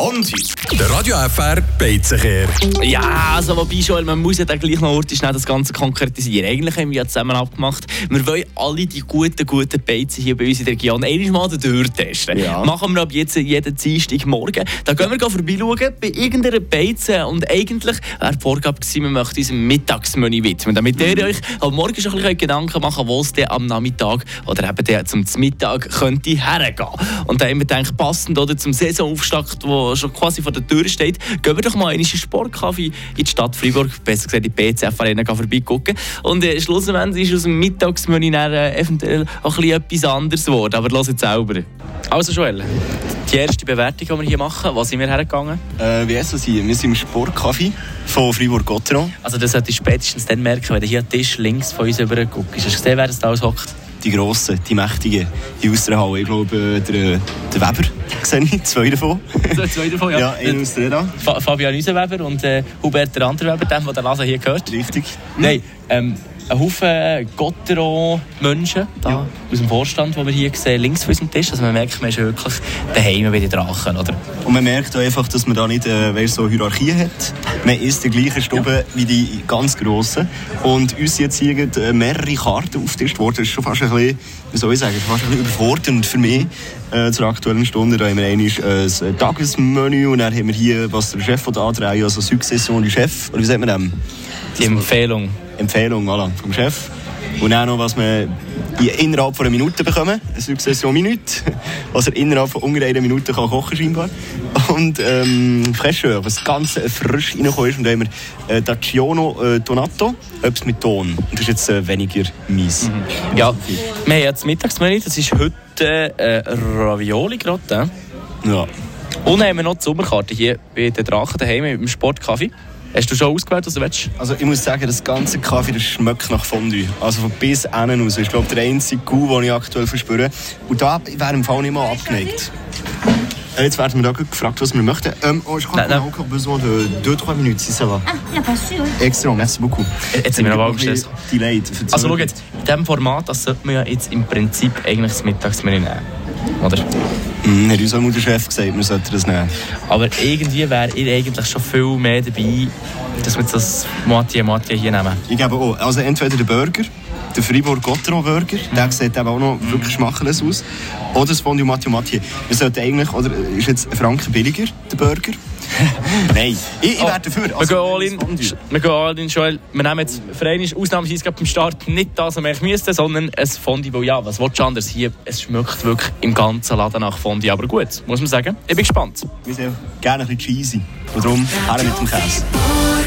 Fondi. Der Radio FR Beizenkehr. Ja, also wobei schon, man muss ja dann gleich noch Orte schnell das Ganze konkretisieren. Eigentlich haben wir ja zusammen abgemacht, wir wollen alle die guten, guten Beizen hier bei uns in der Region einmal durchtesten. Ja. Machen wir ab jetzt jeden Dienstag morgen. Da gehen wir vorbeischauen bei irgendeiner Beize und eigentlich wäre die Vorgabe gewesen, wir möchten unserem Mittagsmenü widmen, damit ihr euch am Morgen schon ein bisschen Gedanken machen könnt, wo es dann am Nachmittag oder eben zum Mittag könnte hergehen. Und da haben wir gedacht, passend oder, zum Saisonauftakt, der schon quasi vor der Tür steht, gehen wir doch mal in einen Sportkaffee in die Stadt Freiburg, besser gesagt in die BCF Arena vorbeigucken. Und äh, schlussendlich ist aus dem Mittagsmenü dann, äh, eventuell auch ein bisschen etwas anderes geworden. Aber lass jetzt selber. Also Joel, die erste Bewertung, die wir hier machen, wo sind wir hergegangen? Äh, wie heisst das hier? Wir sind im Sportcafé von Fribourg-Gotteron. Also das solltest du spätestens dann merken, wenn du hier am Tisch links von uns rüber guckst. Hast du gesehen, wer das da alles hockt? Die grossen, die mächtigen in Halle. Ich glaube, der, der Weber sehe ich, zwei davon. Zwei davon, Ja, aus der Reda. Fa Fabian Üsenweber und äh, Hubert der andere Weber, der, der Laser hier gehört. Richtig. Nein, ähm, ein Haufen Gottero-Menschen da Ja. aus dem Vorstand, die wir hier sehen, links von unserem Tisch. Also man merkt, man ist wirklich daheim bei den Drachen, oder? Und man merkt auch einfach, dass man da nicht äh, so Hierarchie hat. Man ist der gleiche Stube wie die ganz Grossen. Und uns jetzt hier äh, mehrere Karten aufgetischt worden. Das ist schon fast ein bisschen, wie soll ich sagen, fast ein bisschen überfordernd für mich. Äh, zur aktuellen Stunde. Da haben wir einmal äh, ein Tagesmenü und dann haben wir hier, was der Chef da andreht, also Succession du Chef. Oder wie sagt man dem? Die Empfehlung. Empfehlung voilà, vom Chef. Und dann noch, was wir in- innerhalb von einer Minute bekommen. Eine Succession Minute. Was er innerhalb von ungefähr einer Minute kann kochen scheinbar. Und ähm, Fraicheur, was ganz frisch reingekommen ist. Und da haben wir äh, Dacciono äh, Donato, etwas mit Ton. Und das ist jetzt äh, weniger mies. Ja, wir haben jetzt Mittagsmenü, das ist heute äh, Ravioli gerade. Ja. Und dann haben wir noch die Sommerkarte hier bei den Drachen daheim im Sportcafé. Hast du schon ausgewählt, was du willst? Also ich muss sagen, das ganze Kaffee das schmeckt nach Fondue. Also von bis innen raus. Ich glaube, der einzige Coup, den ich aktuell verspüre. Und da wäre im Fall nicht mal abgeneigt. Äh, Jetzt werden wir da gefragt, was wir möchten. Ähm, oh, qu'on a nein. encore besoin de 2-3 Minuten, si ça va. Ah, il n'y a pas oui. Excellent, merci beaucoup. Jetzt sind wir aber auch gestresst. Delayed. Also schau jetzt, in diesem Format, das sollte man ja jetzt im Prinzip eigentlich das Mittagsmenü nehmen. Oder? Mhm, hat uns auch mal der Chef gesagt, wir sollten das nehmen. Aber irgendwie wäre ihr eigentlich schon viel mehr dabei, dass wir das Moitié Moitié hier nehmen. Ich gebe auch, also entweder der Burger, der Fribourg Gotteron Burger, der sieht eben auch noch wirklich schmachlos aus. Oder das Fondue Mathieu Mathieu. Wir sollten eigentlich, oder ist jetzt Franken billiger, der Burger? Nein, ich, ich Oh, wäre dafür. wir, Also, gehen all in, wir gehen all in, Joel. Wir nehmen jetzt für einmal ausnahmsweise gerade beim Start nicht das, was wir müssten, sondern ein Fondue, weil ja, was willst du anders hier? Es schmeckt wirklich im ganzen Laden nach Fondue, aber gut, muss man sagen. Ich bin gespannt. Wir sind gerne ein bisschen cheesy. Und darum, her mit dem Käse.